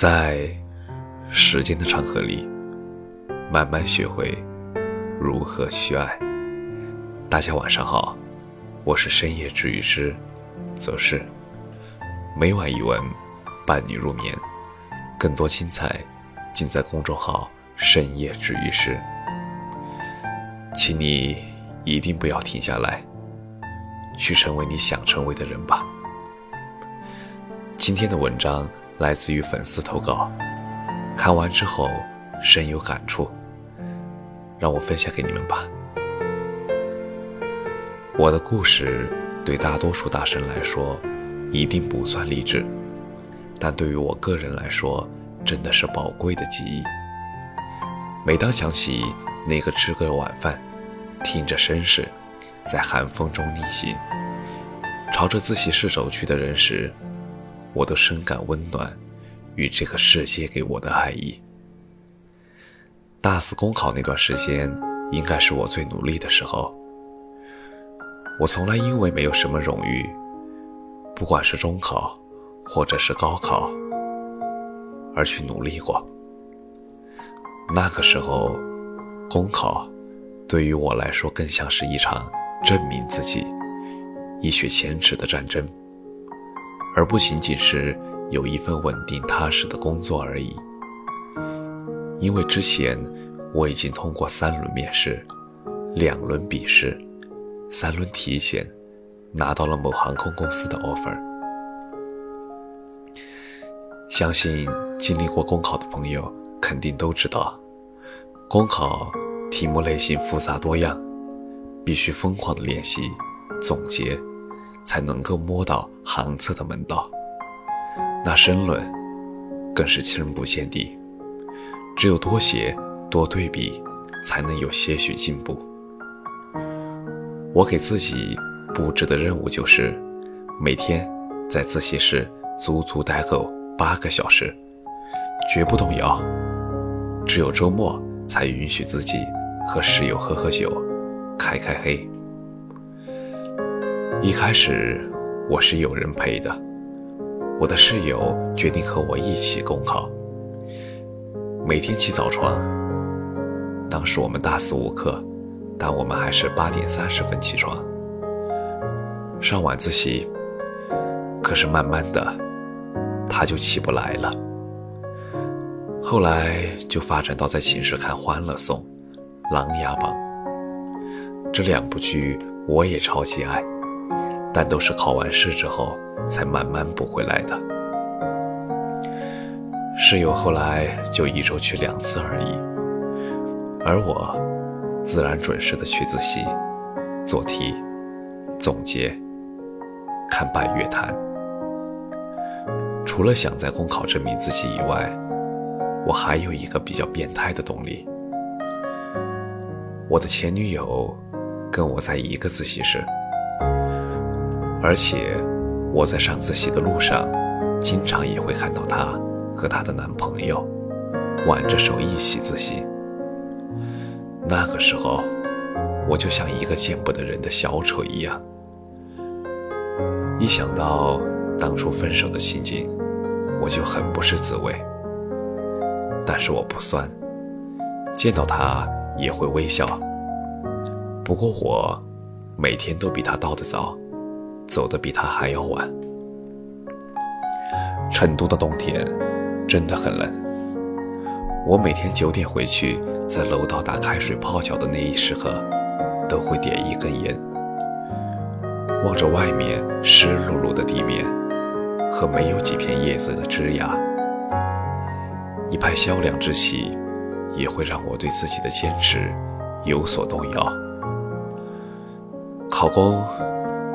在时间的长河里，慢慢学会如何去爱。大家晚上好，我是深夜治愈师则是每晚一文伴你入眠，更多精彩尽在公众号深夜治愈师。请你一定不要停下来，去成为你想成为的人吧。今天的文章来自于粉丝投稿，看完之后深有感触，让我分享给你们吧。我的故事对大多数大神来说一定不算励志，但对于我个人来说，真的是宝贵的记忆。每当想起那个吃个晚饭，听着绅士，在寒风中逆行，朝着自习室走去的人时，我都深感温暖，与这个世界给我的爱意。大四公考那段时间，应该是我最努力的时候。我从来因为没有什么荣誉，不管是中考，或者是高考，而去努力过。那个时候，公考对于我来说更像是一场证明自己、一雪前耻的战争。而不仅仅是有一份稳定踏实的工作而已。因为之前我已经通过三轮面试、两轮笔试、三轮体检，拿到了某航空公司的 offer。相信经历过公考的朋友肯定都知道，公考题目类型复杂多样，必须疯狂的练习、总结。才能够摸到行测的门道。那申论更是深不见底，只有多写多对比，才能有些许进步。我给自己布置的任务就是，每天在自习室足足待够八个小时，绝不动摇。只有周末才允许自己和室友喝喝酒，开开黑。一开始我是有人陪的，我的室友决定和我一起公考。每天起早床，当时我们大四五课，但我们还是八点三十分起床。上晚自习，可是慢慢的，他就起不来了。后来就发展到在寝室看《欢乐颂》《琅琊榜》这两部剧，我也超级爱。但都是考完试之后才慢慢补回来的。室友后来就一周去两次而已，而我自然准时的去自习、做题、总结、看《半月谈》。除了想在公考证明自己以外，我还有一个比较变态的动力。我的前女友跟我在一个自习室。而且，我在上自习的路上，经常也会看到她和她的男朋友挽着手一起自习。那个时候，我就像一个见不得人的小丑一样。一想到当初分手的情景，我就很不是滋味。但是我不酸，见到他也会微笑。不过我每天都比他到得早。走得比他还要晚。成都的冬天真的很冷。我每天九点回去，在楼道打开水泡脚的那一时刻，都会点一根烟，望着外面湿漉漉的地面和没有几片叶子的枝桠，一派萧凉之气，也会让我对自己的坚持有所动摇。考公。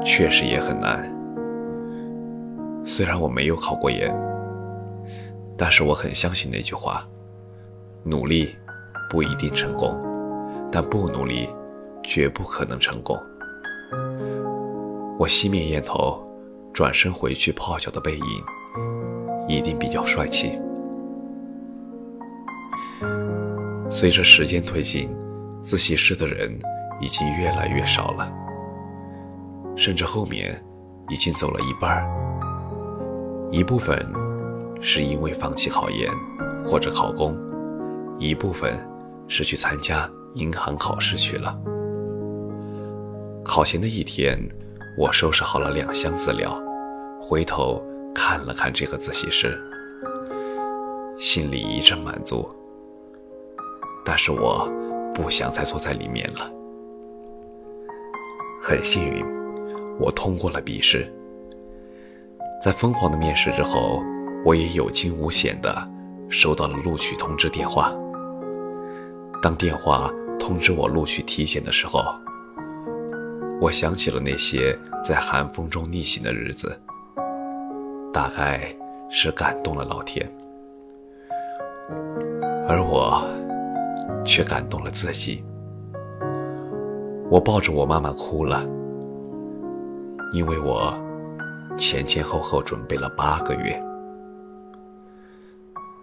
确实也很难。虽然我没有考过研，但是我很相信那句话：努力不一定成功，但不努力绝不可能成功。我熄灭烟头，转身回去泡脚的背影，一定比较帅气。随着时间推进，自习室的人已经越来越少了。甚至后面已经走了一半儿，一部分是因为放弃考研或者考公，一部分是去参加银行考试去了。考前的一天，我收拾好了两箱资料，回头看了看这个自习室，心里一阵满足。但是我不想再坐在里面了。很幸运，我通过了笔试。在疯狂的面试之后，我也有惊无险的收到了录取通知电话。当电话通知我录取体检的时候，我想起了那些在寒风中逆行的日子，大概是感动了老天，而我却感动了自己。我抱着我妈妈哭了，因为我。前前后后准备了八个月，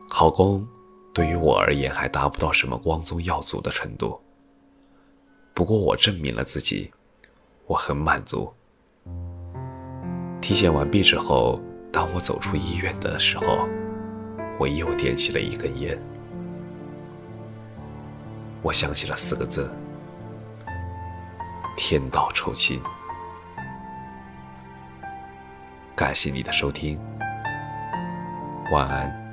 考公对于我而言还达不到什么光宗耀祖的程度。不过我证明了自己，我很满足。体检完毕之后，当我走出医院的时候，我又点起了一根烟。我想起了四个字：天道酬勤。感谢你的收听，晚安。